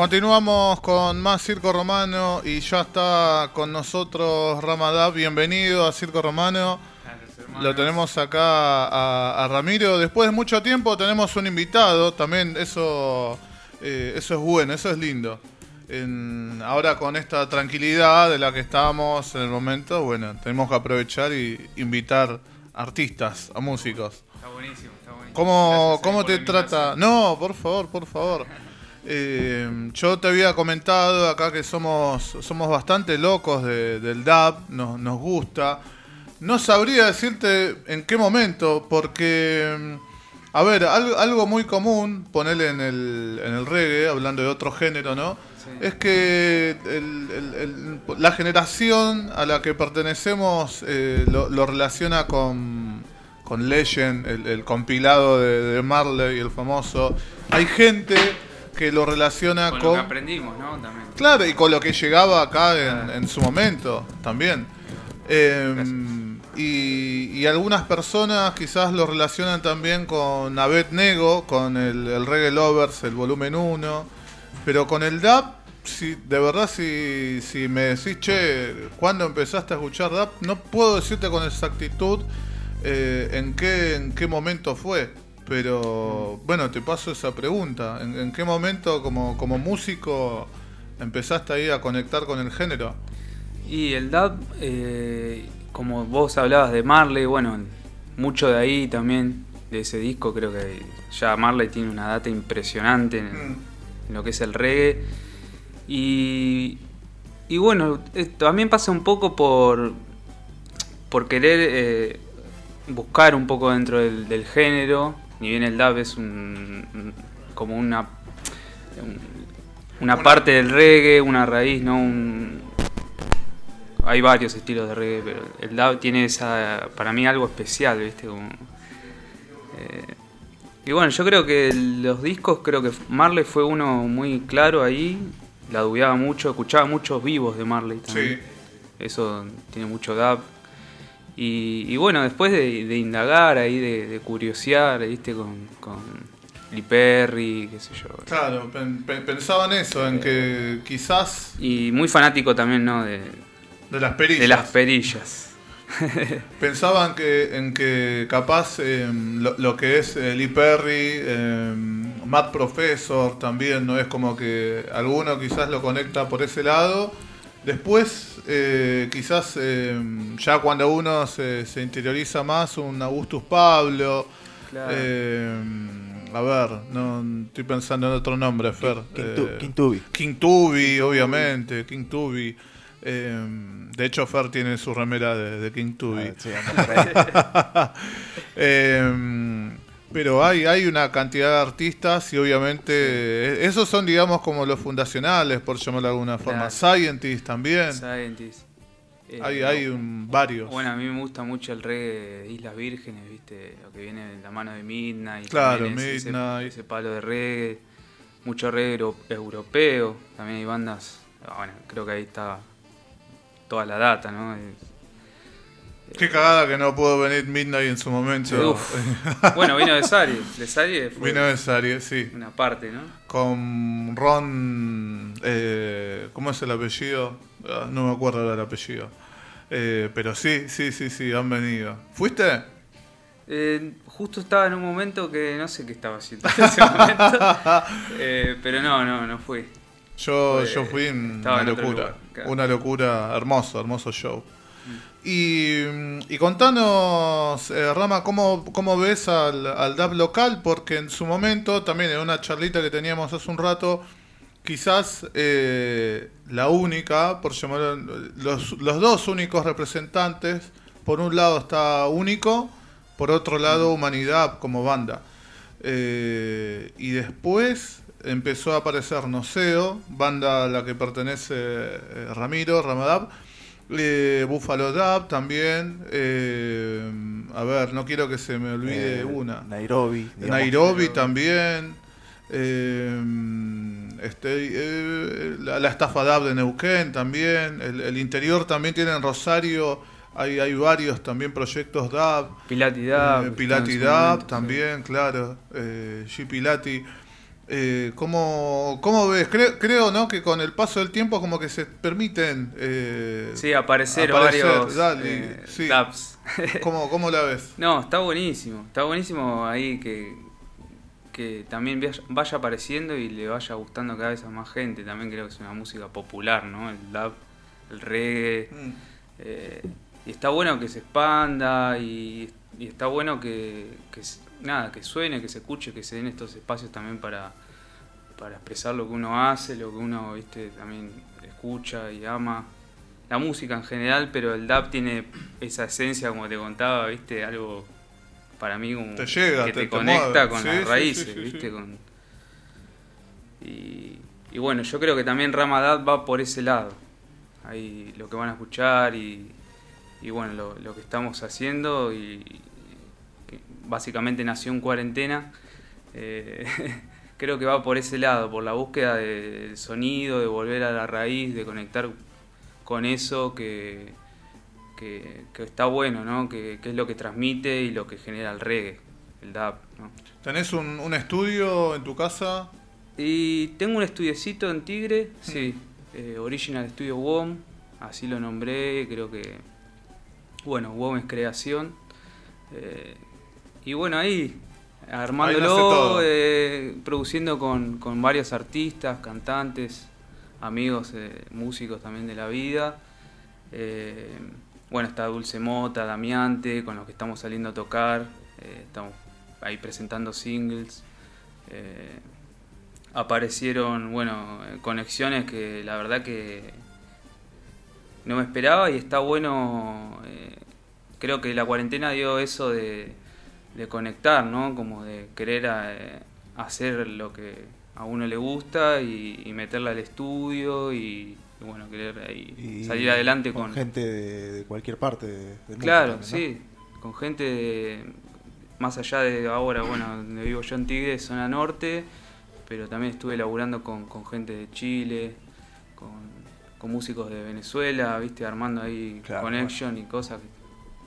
Continuamos con más Circo Romano y ya está con nosotros Ramadab. Bienvenido a Circo Romano. Lo tenemos acá a, a Ramiro. Después de mucho tiempo tenemos un invitado. También eso, eh, eso es bueno, eso es lindo. En- ahora con esta tranquilidad de la que estamos en el momento, bueno, tenemos que aprovechar y invitar artistas, a músicos. Está buenísimo, está buenísimo. ¿Cómo, cómo eh, por te trata? No, por favor, por favor. Eh, yo te había comentado acá que somos, somos bastante locos de- del DAB, nos, nos gusta. No sabría decirte en qué momento, porque, mm, a ver, algo, algo muy común, ponerle en el, en el reggae, hablando de otro género, ¿no? Sí. Es que el- el- el- la generación a la que pertenecemos eh, lo, lo relaciona con, con Legend, el, el compilado de, de Marley, el famoso. Hay gente que lo relaciona Con con... lo que aprendimos, ¿no? También. Claro, y con lo que llegaba acá en, en su momento también. Eh, y, y algunas personas quizás lo relacionan también con Abed Nego, con el, el Reggae Lovers, el volumen 1. Pero con el DAP, si, de verdad, si, si me decís, che, ¿cuándo empezaste a escuchar DAP? No puedo decirte con exactitud eh, en, qué, en qué momento fue. Pero bueno, te paso esa pregunta. ¿En, en qué momento como, como músico empezaste ahí a conectar con el género? Y el DAB, eh, como vos hablabas de Marley, bueno, mucho de ahí también, de ese disco, creo que ya Marley tiene una data impresionante en, Mm. en lo que es el reggae. Y, y bueno, eh, también pasa un poco por, por querer eh, buscar un poco dentro del, del género. Ni bien el dub es un, como una, un- una Una- parte del reggae, una raíz, ¿no? Un- hay varios estilos de reggae, pero el dub tiene esa, para mí algo especial, ¿viste? Como, eh, y bueno, yo creo que los discos, creo que Marley fue uno muy claro ahí, la dubiaba mucho, escuchaba muchos vivos de Marley también. Eso tiene mucho dub. Y, y bueno, después de, de indagar ahí, de, de curiosear, ¿viste? Con, con Lee Perry, qué sé yo. Claro, pen- pen- pensaba en eso, en que quizás Y muy fanático también, ¿no? De, de las perillas. de las perillas. Pensaban que en que capaz eh, lo, lo que es eh, Lee Perry, eh, Matt Professor también, ¿no? Es como que alguno quizás lo conecta por ese lado. Después, eh, quizás eh, ya cuando uno se, se interioriza más, un Augustus Pablo. Claro. eh, a ver, no estoy pensando en otro nombre, Fer. King Tu- King Tubi. King Tubi, obviamente, King Tubi. Eh, de hecho, Fer tiene su remera de, de King Tubi. Ah, sí. Eh, pero hay, hay una cantidad de artistas y obviamente eh, esos son, digamos, como los fundacionales, por llamarlo de alguna forma. Claro. Scientists también. Scientist. Eh, Hay, hay un- varios. Bueno, a mí me gusta mucho el reggae de Islas Vírgenes, ¿viste? Lo que viene de la mano de Midnight. Claro, ese- Midnight. Ese, palo de reggae. Mucho reggae euro- europeo. También hay bandas. Bueno, creo que ahí está toda la data, ¿no? Qué cagada que no pudo venir Midnight en su momento. Bueno, vino de Sari. De Sari fue Vino de serie, sí. una parte, ¿no? Con Ron. eh, ¿Cómo es el apellido? Ah, no me acuerdo ahora el apellido. Eh, pero sí, sí, sí, sí, han venido. ¿Fuiste? Eh, justo estaba en un momento que no sé qué estaba haciendo en ese momento. Eh, pero no, no, no fui. Yo, Fue- yo fui una locura. lugar, claro. Una locura, hermoso, hermoso show. Y, y contanos, eh, Rama, ¿cómo, cómo ves al, al DAP local? Porque en su momento, también en una charlita que teníamos hace un rato, quizás eh, la única, por llamarlo, los, los dos únicos representantes, por un lado está Único, por otro lado Humanidad como banda. Eh, y después empezó a aparecer Noceo, banda a la que pertenece Ramiro, Ramadab. Eh, Buffalo Dab también. eh, a ver, no quiero que se me olvide Eh, una. Nairobi. digamos. Nairobi también. eh, este, eh, la, la estafa DAB de Neuquén también. El, el interior también tiene en Rosario. Hay, hay varios también proyectos DAB. Pilati Dab. Eh, Pilati Dab momento, también, claro. Eh, G Pilati. Eh, ¿cómo, cómo ves? Creo, creo, ¿no? Que con el paso del tiempo como que se permiten... Eh, Sí, aparecer, aparecer, varios dale, eh, sí. ¿cómo, ¿Cómo la ves? No, está buenísimo. Está buenísimo ahí que, que también vaya- apareciendo y le vaya gustando cada vez a más gente. También creo que es una música popular, ¿no? El dub, el reggae. Mm. eh, y está bueno que se expanda y, y está bueno que, nada, que suene, que se escuche, que se den estos espacios también para, para expresar lo que uno hace, lo que uno viste también escucha y ama. La música en general, pero el dub tiene esa esencia, como te contaba, viste, algo para mí como Te llega, que te- conecta con Sí, las raíces, sí, sí, viste, con y, y bueno, yo creo que también Ramadat va por ese lado. Ahí lo que van a escuchar y, y bueno, lo, lo que estamos haciendo y básicamente nació en cuarentena. eh, creo que va por ese lado, por la búsqueda de- del sonido, de volver a la raíz, de conectar con eso que, que, que está bueno, ¿no? Que, que es lo que transmite y lo que genera el reggae, el dub, ¿no? ¿Tenés un, un estudio en tu casa? Y tengo un estudiecito en Tigre, sí, eh, Original Studio WOM, así lo nombré, creo que, bueno, WOM es creación. eh, y bueno, ahí, armándolo, todo. eh, produciendo con, con varios artistas, cantantes, amigos, eh, músicos también de la vida. Eh, bueno, está Dulce Mota, Damiante, con los que estamos saliendo a tocar, eh, estamos ahí presentando singles. Aparecieron, bueno, conexiones que la verdad que no me esperaba y está bueno. creo que la cuarentena dio eso de, de conectar, ¿no? Como de querer eh, hacer lo que a uno le gusta y, y meterla al estudio y, y, bueno, querer ahí Y salir adelante con, gente de, de cualquier parte de- del mundo Claro, también, ¿no? sí, con gente de- más allá de ahora, bueno, donde vivo yo en Tigre, zona norte, pero también estuve laburando con, con gente de Chile, con, con músicos de Venezuela, viste, armando ahí Claro, connection y cosas que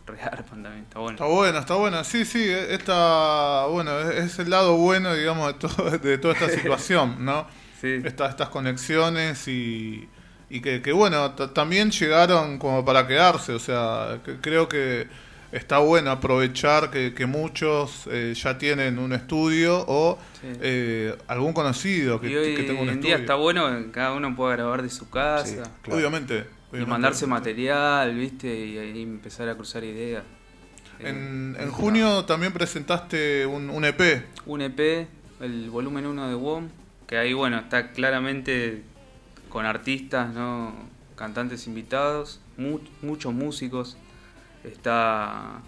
rearpan también, está bueno. Está bueno, está bueno. Sí, sí, está bueno. Es, es el lado bueno, digamos, de, todo, de toda esta situación, ¿no? Sí, Esta- estas conexiones y, y que, que, bueno, también llegaron como para quedarse. O sea, que- creo que está bueno aprovechar que, que muchos eh, ya tienen un estudio o sí. eh, algún conocido que, y hoy que tenga un en estudio. día está bueno que cada uno pueda grabar de su casa Sí, claro. Obviamente. Y mandarse material, viste, y ahí empezar a cruzar ideas. Eh, En, en junio también presentaste un, un EP. un EP, el volumen 1 de WOM, que ahí bueno, está claramente con artistas, ¿no? cantantes invitados, mu- muchos músicos. Está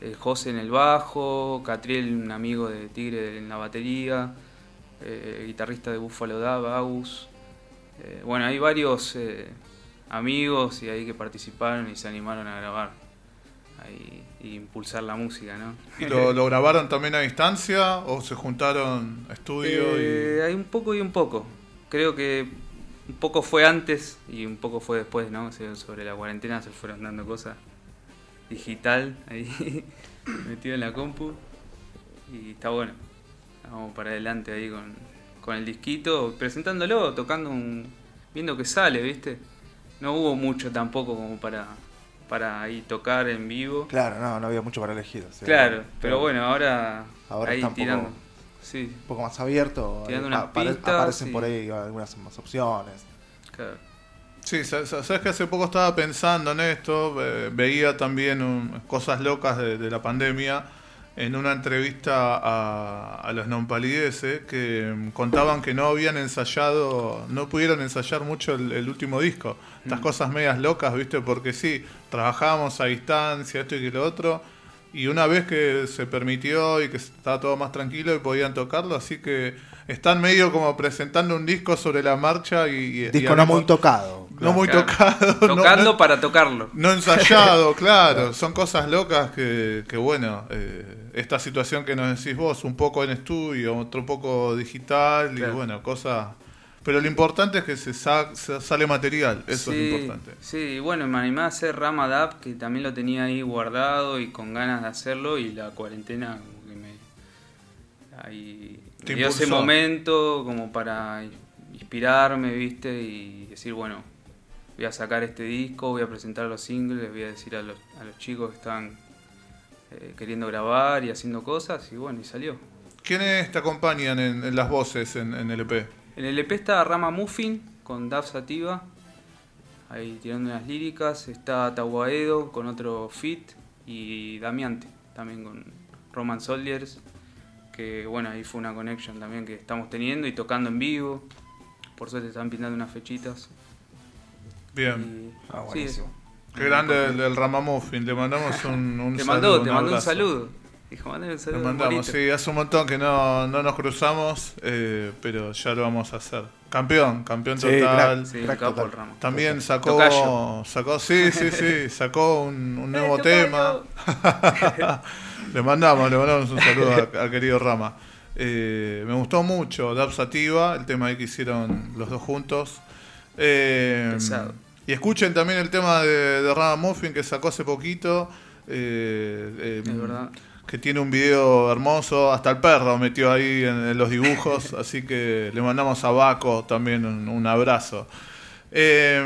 eh, José en el bajo, Catriel, un amigo de Tigre en la batería, eh, guitarrista de Buffalo Dub, Agus. Eh, bueno, hay varios amigos y ahí que participaron y se animaron a grabar ahí, y impulsar la música, ¿no? ¿Y lo, lo grabaron también a distancia o se juntaron a estudio? Eh, y... Hay un poco y un poco. Creo que un poco fue antes y un poco fue después, ¿no? Sobre la cuarentena se fueron dando cosas digital ahí metido en la compu y está bueno. Vamos para adelante ahí con, con el disquito, presentándolo, tocando un, viendo que sale, ¿viste? No hubo mucho tampoco como para para ahí tocar en vivo. Claro, no, no había mucho para elegir. o sea, Claro, pero bueno, ahora, Ahora ahí está un poco- tirando. Sí, Un poco más abierto. Tirando ahí unas apare- pistas, aparecen sí. por ahí algunas más opciones. claro. Sí, sa- sa- sabes que hace poco estaba pensando en esto, eh, veía también un- cosas locas de, de la pandemia en una entrevista a, a los nonpalideses que mm, contaban que no habían ensayado, no pudieron ensayar mucho el, el último disco. Estas Mm. cosas medias locas, ¿viste? Porque sí, trabajábamos a distancia, esto y lo otro. Y una vez que se permitió y que estaba todo más tranquilo y podían tocarlo, así que están medio como presentando un disco sobre la marcha y... Disco no muy tocado. no claro. muy tocado. Tocando no, para tocarlo. no ensayado, claro. Son cosas locas que, que bueno, eh, esta situación que nos decís vos, un poco en estudio, otro poco digital y bueno, cosas... Pero lo importante es que se, sa- se sale material, eso sí, es importante. Sí, y bueno, me animé a hacer Rama Dap, que también lo tenía ahí guardado y con ganas de hacerlo, y la cuarentena como que me, ahí Te me dio ese momento como para inspirarme, ¿viste? Y decir, bueno, voy a sacar este disco, voy a presentar los singles, voy a decir a los, a los chicos que estaban eh, queriendo grabar y haciendo cosas, y bueno, y salió. ¿Quiénes te acompañan en, en las voces en, en el EP? En el EP está Rama Muffin con Dav Sativa, ahí tirando unas líricas. Está Tahuaedo con otro fit y Damiante también con Roman Soldiers, que bueno, ahí fue una connection también que estamos teniendo y tocando en vivo. Por suerte están pintando unas fechitas. Bien. Y- Ah, sí. Qué grande el, el Ramamuffin. Le mandamos un, un te saludo. mandó, te un mandó un saludo. Dijo, mandale un Le saludo. mandamos, bonito". sí, hace un montón que no, no nos cruzamos, eh, pero ya lo vamos a hacer. Campeón, campeón Sí, total. crack. Sí, Crack capo total. el Rama. También sacó, Tocayo. sacó, sí, sí, sí, sacó un, un nuevo Eh, tema. le mandamos, le mandamos un saludo al querido Rama. Eh, me gustó mucho Dab Sativa, el tema ahí que hicieron los dos juntos. Eh, Pesado. Y escuchen también el tema de, de Rama Muffin que sacó hace poquito. eh, eh, Es verdad. que tiene un video hermoso, hasta el perro metió ahí en, en los dibujos, así que le mandamos a Baco también un, un abrazo. Eh,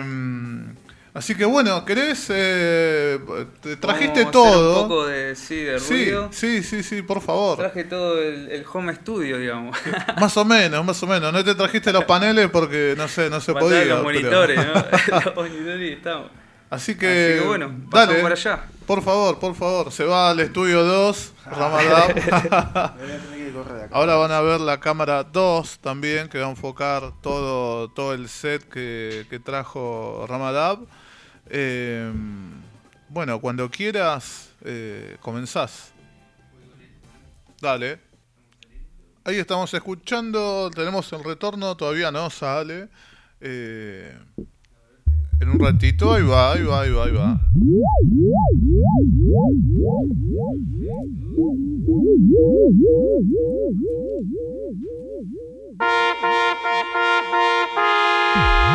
así que bueno, ¿querés? eh, te trajiste Vamos a hacer todo. Un poco de, sí, de sí, ruido. sí, sí, sí, por favor. Traje todo el, el home studio, digamos. Más o menos, más o menos. No te trajiste los paneles porque no sé, no se Faltaban podía. los pero- monitores, ¿no? los monitores y estamos. Así que, Así que bueno, pasamos dale, por allá. por favor, por favor. Se va al estudio 2, Ramadab. Me voy a tener que correr de acá. Ahora van a ver la cámara 2 también, que va a enfocar todo, todo el set que, que trajo Ramadab. Em, bueno, cuando quieras, eh, comenzás. Dale. Ahí estamos escuchando, tenemos el retorno, todavía no sale. Eh, en un ratito, ahí va, ahí va, ahí va, ahí va.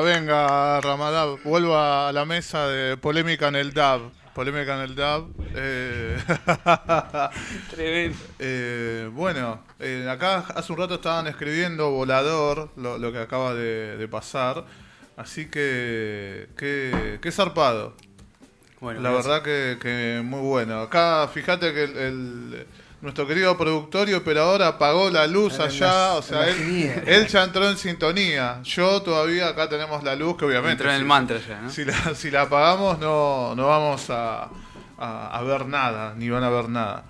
Venga, venga, Ramadab, vuelva a la mesa de polémica en el DAB. Polémica en el DAB. Eh, Tremendo. eh, bueno, eh, acá hace un rato estaban escribiendo Volador, lo, lo que acaba de, de pasar. Así que, qué, qué zarpado. Bueno, La gracias. verdad que, que muy bueno. Acá fíjate que el, el- nuestro querido productor y operador apagó la luz En la- allá, o sea, él, él ya entró en sintonía. Yo todavía acá tenemos la luz que obviamente... Entró en el si- mantra ya, ¿no? Si la, si la apagamos no, no vamos a, a- a ver nada, ni van a ver nada.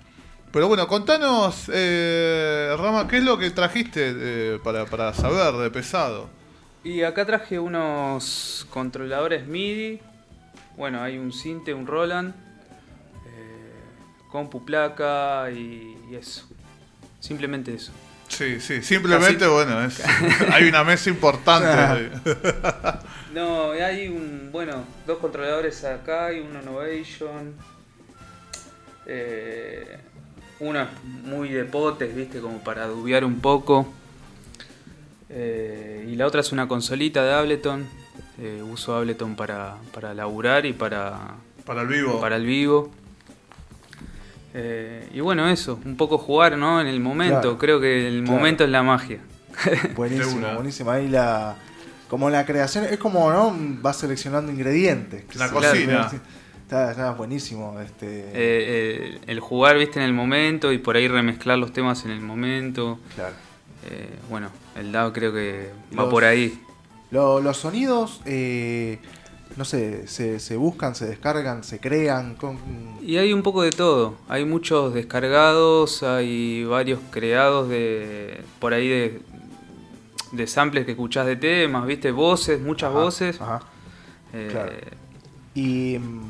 Pero bueno, contanos, eh, Rama, ¿qué es lo que trajiste eh, para, para saber de pesado? Y acá traje unos controladores MIDI. Bueno, hay un Cinte, un Roland, compu placa y, y eso. Simplemente eso. Sí, sí, simplemente, Casi- bueno, es, hay una mesa importante. No, hay un, bueno, dos controladores acá y uno Innovation. Eh, uno es muy de potes, viste, como para dubiar un poco. Eh, y la otra es una consolita de Ableton. Eh, uso Ableton para, para laburar y para, para el vivo. para el vivo. Eh, y bueno, eso, un poco jugar ¿no? en el momento. Claro, Creo que el claro. momento es la magia. Buenísimo, buenísimo. Ahí la. Como la creación, es como, ¿no? Vas seleccionando ingredientes. La Sí, cocina. Está, está buenísimo. Este, Eh, eh, el jugar, viste, en el momento y por ahí remezclar los temas en el momento. claro. Eh, bueno, el DAO creo que va por ahí. Lo- los sonidos, eh, no sé, se, se buscan, se descargan, se crean. Con, Y hay un poco de todo. Hay muchos descargados, hay varios creados de por ahí de, de samples que escuchás de temas, viste, voces, muchas Ajá, voces. ajá. Eh, claro. Y mm,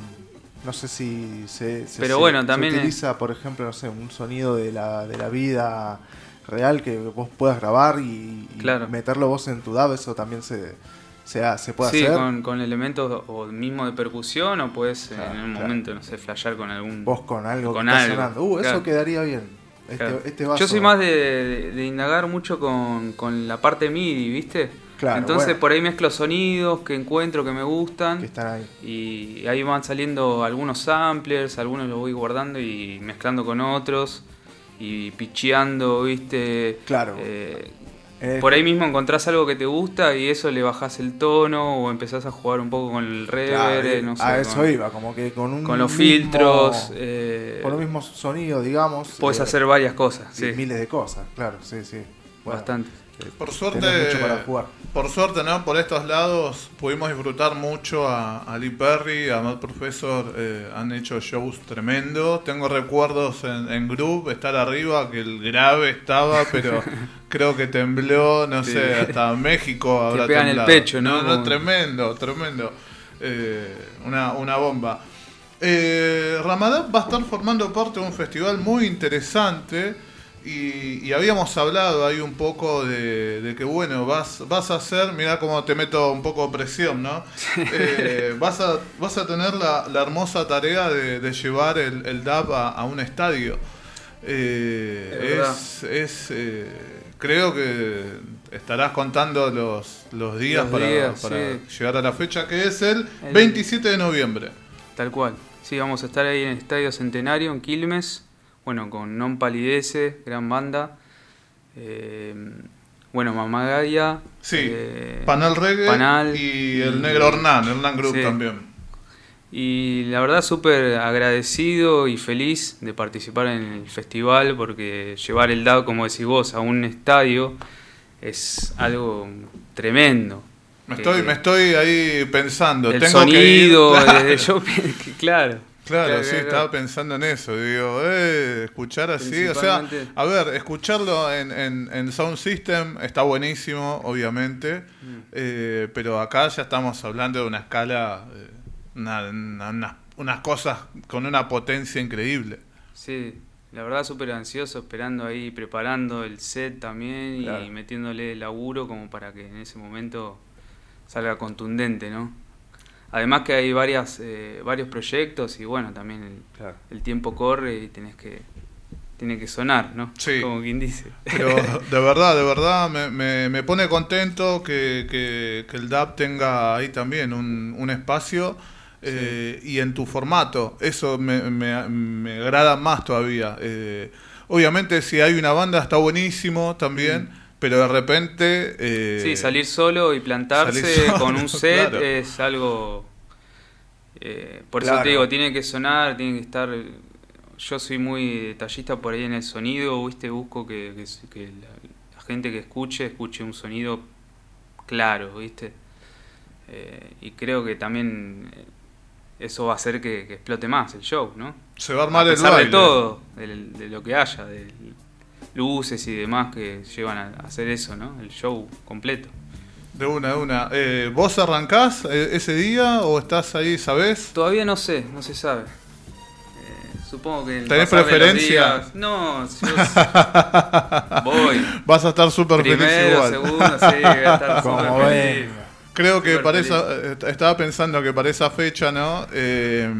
no sé si se, se- Pero se- bueno, también es- utiliza, por ejemplo, no sé, un sonido de la, de la vida real que vos puedas grabar y, y Claro. meterlo vos en tu DAW, eso también se, se, ha- se puede sí, hacer. con, con elementos o mismo de percusión o puedes Claro, en un claro. momento, no sé, flashear con algún... Vos con algo Con que está algo, sonando. Uh, claro. eso quedaría bien. Este, este vaso- Yo soy más de, de- de indagar mucho con, con la parte MIDI, ¿viste? Claro, Entonces bueno. por ahí mezclo sonidos que encuentro que me gustan que están ahí. y ahí van saliendo algunos samplers, algunos los voy guardando y mezclando con otros y picheando, ¿viste? Claro. Eh, Eh, por ahí mismo encontrás algo que te gusta y eso le bajás el tono o empezás a jugar un poco con el claro, reverb, no sé. a eso con, iba, como que con un con los mismo- filtros. eh, con un mismo sonido, digamos. Puedes eh, hacer varias cosas, sí. miles de cosas, claro, sí, sí. Bueno, Bastante. Eh, Por suerte, tenés mucho para jugar. por suerte, ¿no? Por estos lados pudimos disfrutar mucho a, a Lee Perry, a Matt Professor, eh, han hecho shows tremendos. Tengo recuerdos en, en Group, estar arriba, que el grave estaba, pero creo que tembló, no Sí. sé, hasta México habrá pegan el pecho, ¿no? Tremendo, tremendo. Eh, una, una bomba. Eh, Ramadán va a estar formando parte de un festival muy interesante y, y habíamos hablado ahí un poco de, de que bueno, vas, vas a hacer, mira cómo te meto un poco de presión, ¿no? Eh, vas, a, vas a tener la, la hermosa tarea de, de llevar el, el DAP a, a un estadio. Eh, Es es, es, eh, creo que estarás contando los, los días Los para, días, para sí. llegar a la fecha que es el El- 27 de noviembre. Tal cual. Sí, vamos a estar ahí en el Estadio Centenario, en Quilmes. Bueno, con Non Palidece, gran banda. Eh, bueno, Mamagaya. Sí, eh, Panal Reggae Panal y el negro Hernán, Hernán Group Sí. también. Y la verdad súper agradecido y feliz de participar en el festival porque llevar el DAO, como decís vos, a un estadio es algo tremendo. Me estoy, me estoy ahí pensando. el tengo sonido, que ir. yo, claro. Claro, Claro, sí, claro, estaba pensando en eso. Digo, eh, escuchar así. O sea, a ver, escucharlo en, en, en Sound System está buenísimo, obviamente. Mm. eh, pero acá ya estamos hablando de una escala, eh, una- una- una- unas cosas con una potencia increíble. Sí, la verdad súper ansioso, esperando ahí, preparando el set también Claro. y metiéndole laburo como para que en ese momento salga contundente, ¿no? Además que hay varias, eh, varios proyectos y bueno, también el, Claro. el tiempo corre y tenés que, tiene que sonar, ¿no? Sí. Como quien dice. Pero de verdad, de verdad, me, me, me pone contento que, que, que el DAP tenga ahí también un, un espacio eh, y en tu formato. Eso me, me, me agrada más todavía. Eh, obviamente, si hay una banda está buenísimo también, pero de repente. eh. Sí, salir solo y plantarse solo, con un set claro. es algo... eh, por Claro. eso te digo, tiene que sonar, tiene que estar... Yo soy muy detallista por ahí en el sonido, ¿viste? Busco que, que, s- que la, la gente que escuche, escuche un sonido claro, ¿viste? Eh, y creo que también eh, eso va a hacer que, que explote más el show, ¿no? Se va a armar a el pesar baile. de todo, de, lo que haya, de luces y demás que llevan a hacer eso, ¿no? El show completo. De una, de una. Eh, ¿Vos arrancás eh, ese día o estás ahí, sabés? Todavía no sé, no se sabe. Eh, supongo que... el ¿Tenés preferencia? días- no, yo voy. Vas a estar súper feliz igual. segundo, sí, voy a estar Como súper feliz. Creo que Súper para feliz. esa, estaba pensando que para esa fecha, ¿no? Eh,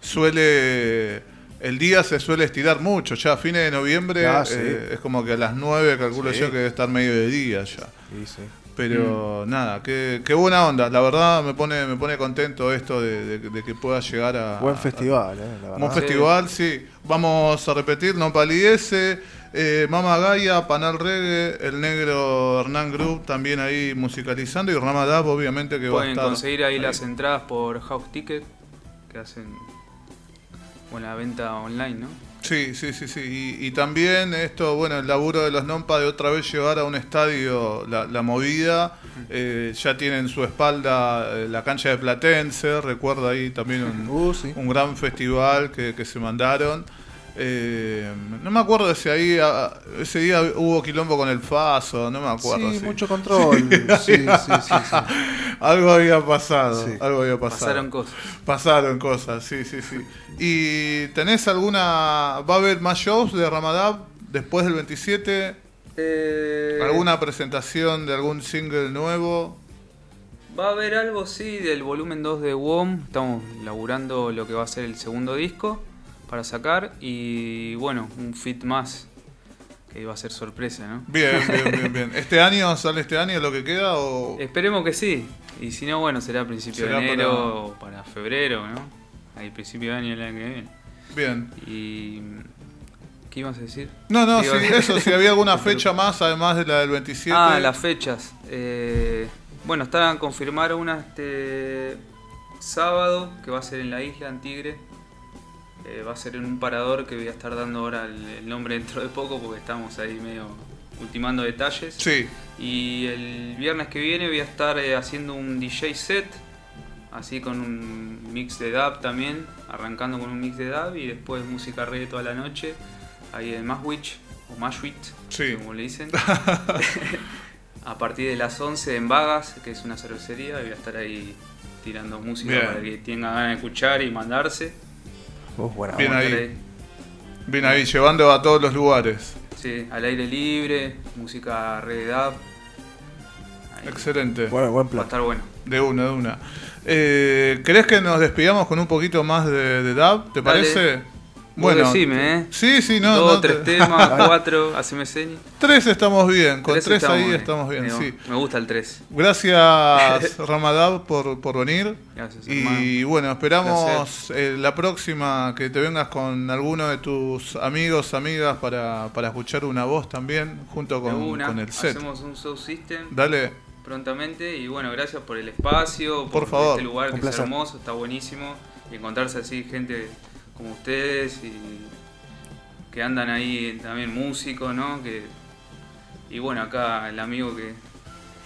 suele, el día se suele estirar mucho, ya a fines de noviembre Ah, sí. eh, es como que a las 9 calculo Sí. yo que debe estar medio de día ya. Sí, sí. Pero Mm. nada, qué, qué buena onda, la verdad me pone, me pone contento esto de, de- de que pueda llegar a... Buen a- festival, eh, la Buen verdad. Festival, sí. Vamos a repetir, No Palidece, eh, Mama Gaia, Panal Reggae, El Negro Hernán Group también ahí musicalizando y Ramadab obviamente que va a Pueden estar... conseguir ahí las entradas por House Ticket, que hacen buena venta online, ¿no? Sí, sí, sí, sí. Y, y también esto, bueno, el laburo de los Nompa de otra vez llevar a un estadio la, la movida. eh, ya tienen su espalda eh, la cancha de Platense, recuerda ahí también un, Uh, sí. un gran festival que, que se mandaron. Eh, no me acuerdo si ahí a- ese día hubo quilombo con el Faso, no me acuerdo. Sí, sí. mucho control. Sí, sí, sí, sí. Algo había pasado, Sí. algo había pasado. Pasaron cosas. Pasaron cosas, sí, sí, sí. ¿Y tenés alguna... ¿Va a haber más shows de Ramadab después del 27? ¿Alguna presentación de algún single nuevo? Va a haber algo, sí, del volumen 2 de WOM. Estamos laburando lo que va a ser el segundo disco para sacar. Y bueno, un fit más que va a ser sorpresa, ¿no? Bien, bien, bien, bien. ¿Este año sale este año lo que queda o...? Esperemos que sí. Y si no, bueno, será a principio Será de enero o para febrero, ¿no? Ahí principio de año el año que viene. Bien. Y. ¿Qué ibas a decir? No, no, sí, eso, si había alguna fecha más además de la del 27. Ah, las fechas. Eh, bueno, están a confirmar una este sábado que va a ser en la isla, en Tigre. Eh, va a ser en un parador que voy a estar dando ahora el, el nombre dentro de poco porque estamos ahí medio ultimando detalles. Sí, Y el viernes que viene voy a estar eh, haciendo un DJ set, así con un mix de dub también, arrancando con un mix de dub y después música reggae toda la noche, ahí en Maswich o Mashwit, Sí. como le dicen. a partir de las 11 en Vagas, que es una cervecería, voy a estar ahí tirando música Bien. para que tenga ganas de escuchar y mandarse. Uh, buena Bien onda. ahí. Bien ahí, llevando a todos los lugares. Sí, al aire libre, música. Ahí. Excelente. Buen, buen Va a plan. estar bueno. De una, de una. Eh, ¿Querés que nos despidamos con un poquito más de, de dub? ¿Te Dale. parece? Vos decime, ¿eh? Sí, sí, no. Dos, no te- tres temas, cuatro, haceme señas. Tres estamos bien, con tres, ahí bien. estamos bien, Digo, sí. Me gusta el 3. Gracias Ramadab por, por venir. Gracias, Y hermano. bueno, esperamos eh, la próxima que te vengas con alguno de tus amigos, amigas para, para escuchar una voz también junto con, una, con el set. hacemos un show system Dale, prontamente. Y bueno, gracias por el espacio, Por favor, este lugar un que es hermoso, está buenísimo. Y encontrarse así gente como ustedes y que andan ahí también músicos, ¿no? Que, y bueno, acá el amigo que,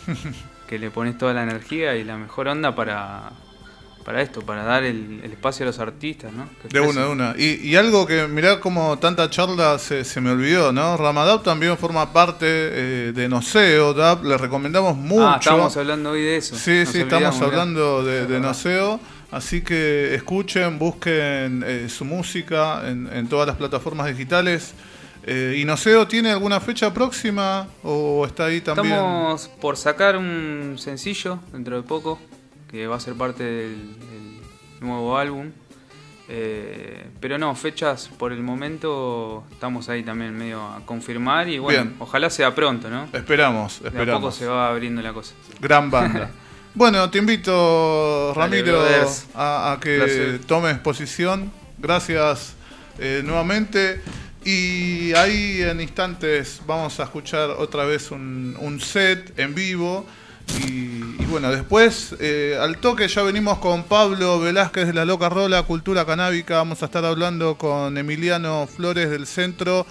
que le pones toda la energía y la mejor onda para, para esto, para dar el, el espacio a los artistas, ¿no? Que De una, de una. Y, y algo que, mirá como tanta charla se, se me olvidó, ¿no? Ramadab también forma parte eh, de Noceo, Dab, le recomendamos mucho. Ah, estábamos hablando hoy de eso. Sí, Nos sí, estamos mirá. hablando de, de verdad. Noceo. Así que escuchen, busquen eh, su música en, en todas las plataformas digitales. Eh, ¿Y Noceo tiene alguna fecha próxima o está ahí también? Estamos por sacar un sencillo dentro de poco, que va a ser parte del, del nuevo álbum. Eh, pero no, fechas por el momento estamos ahí también medio a confirmar y bueno, Bien. ojalá sea pronto, ¿no? Esperamos, De a poco esperamos. se va abriendo la cosa. Gran banda. Bueno, te invito, Ramiro, a, a que Placer. tomes posición. Gracias eh, nuevamente. Y ahí en instantes vamos a escuchar otra vez un, un set en vivo. Y, y bueno, después eh, al toque ya venimos con Pablo Velázquez de la Loca Rola, Cultura Canábica. Vamos a estar hablando con Emiliano Flores del Centro.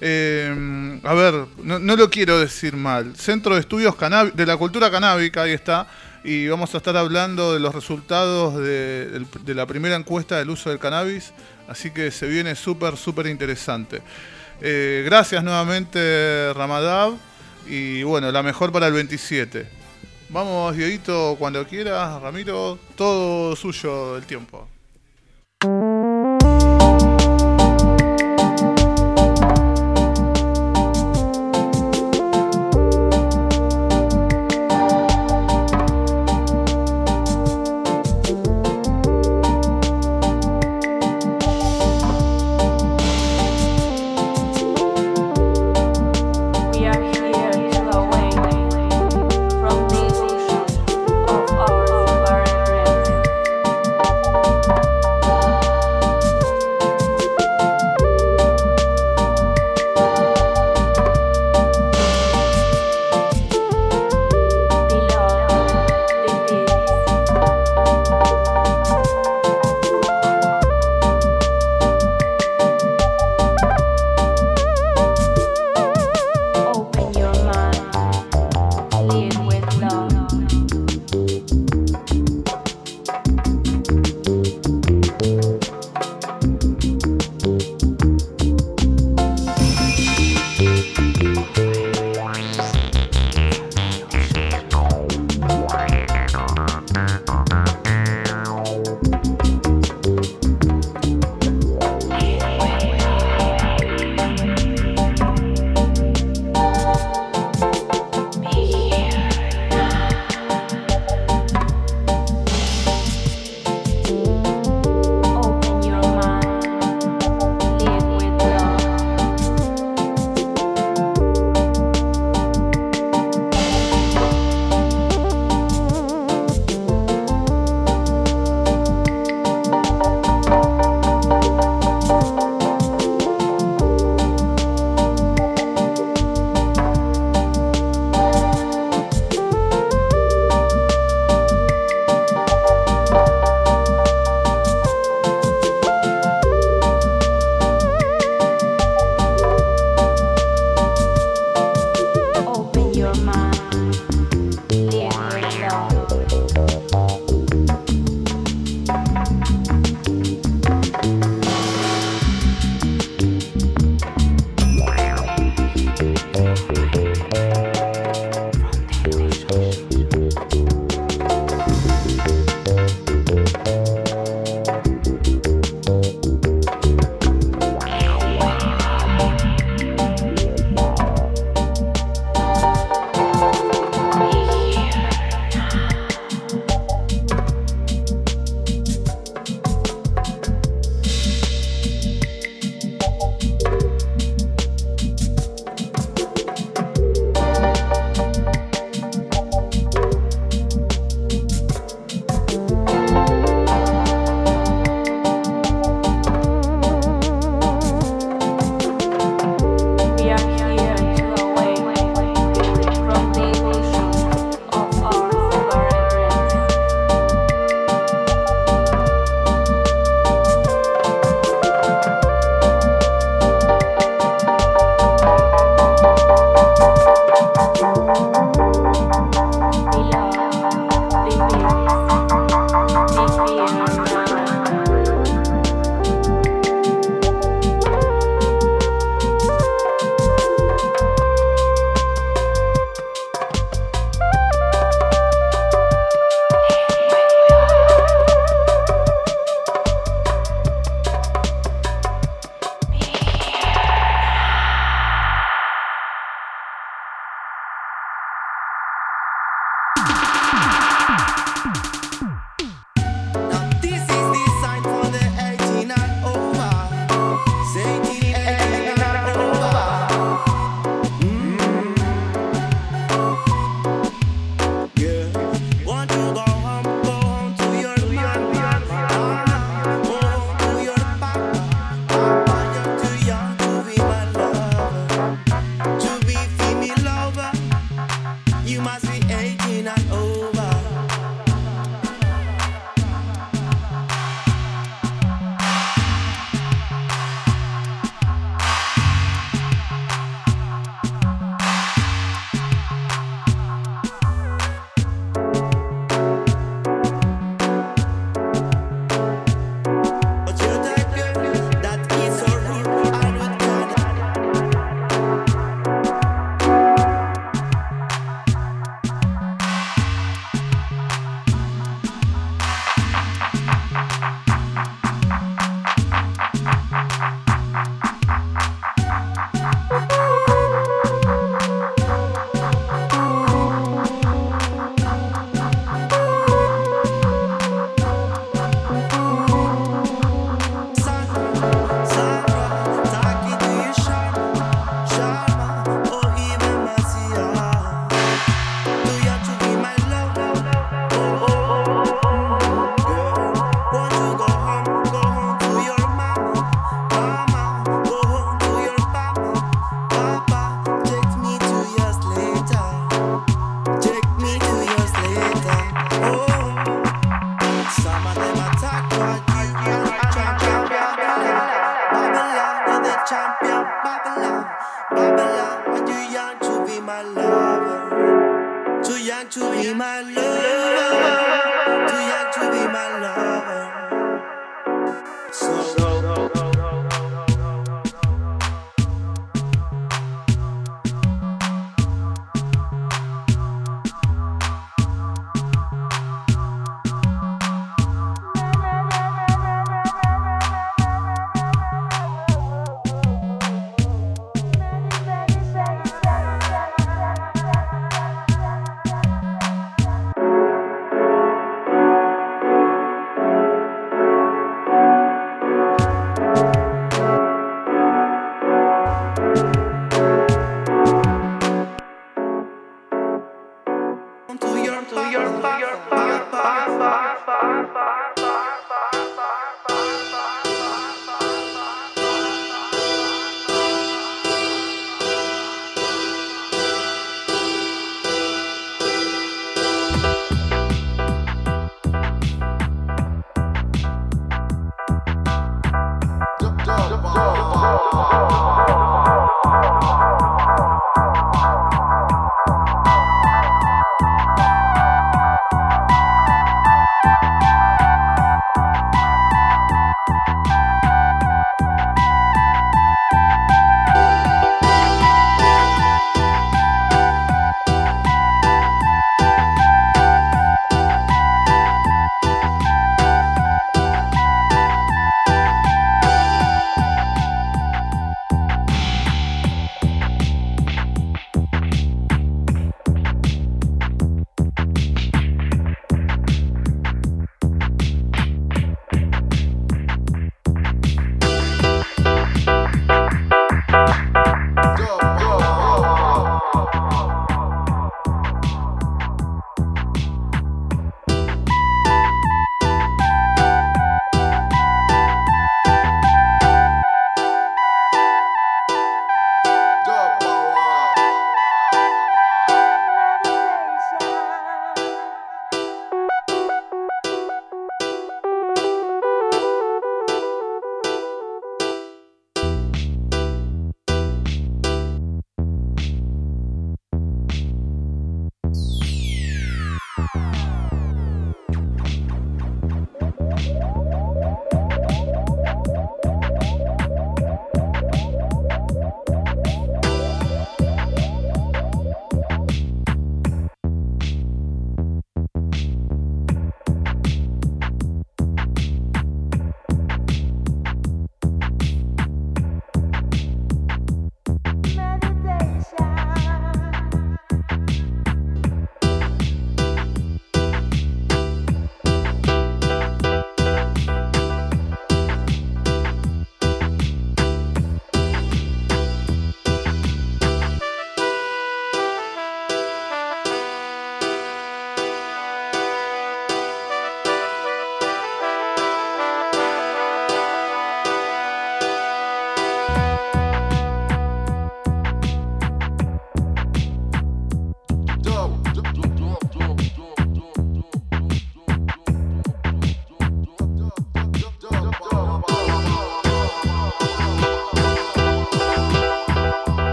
eh, a ver, no, no lo quiero decir mal. Centro de Estudios Canábi- de la Cultura Canábica, ahí está. Y vamos a estar hablando de los resultados de, la primera encuesta del uso del cannabis. Así que se viene súper, súper interesante. Eh, gracias nuevamente, Ramadab. Y bueno, la mejor para el 27. Vamos, Dieguito, cuando quieras. Ramiro, todo suyo el tiempo.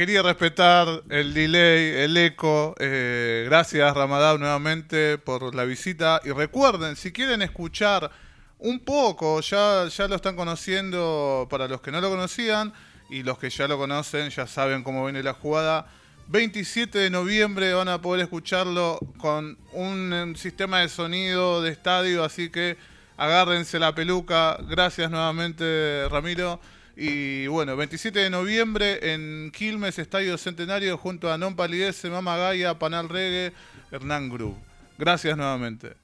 Quería respetar el delay, el eco. Eh, gracias Ramadán nuevamente por la visita. Y recuerden, si quieren escuchar un poco, ya, ya lo están conociendo para los que no lo conocían y los que ya lo conocen ya saben cómo viene la jugada. 27 de noviembre van a poder escucharlo con un, sistema de sonido de estadio, así que agárrense la peluca. Gracias nuevamente Ramiro. Y bueno, 27 de noviembre en Quilmes, Estadio Centenario, junto a Non Palidece, Mama Gaia, Panal Reggae, Hernán Group. Gracias nuevamente.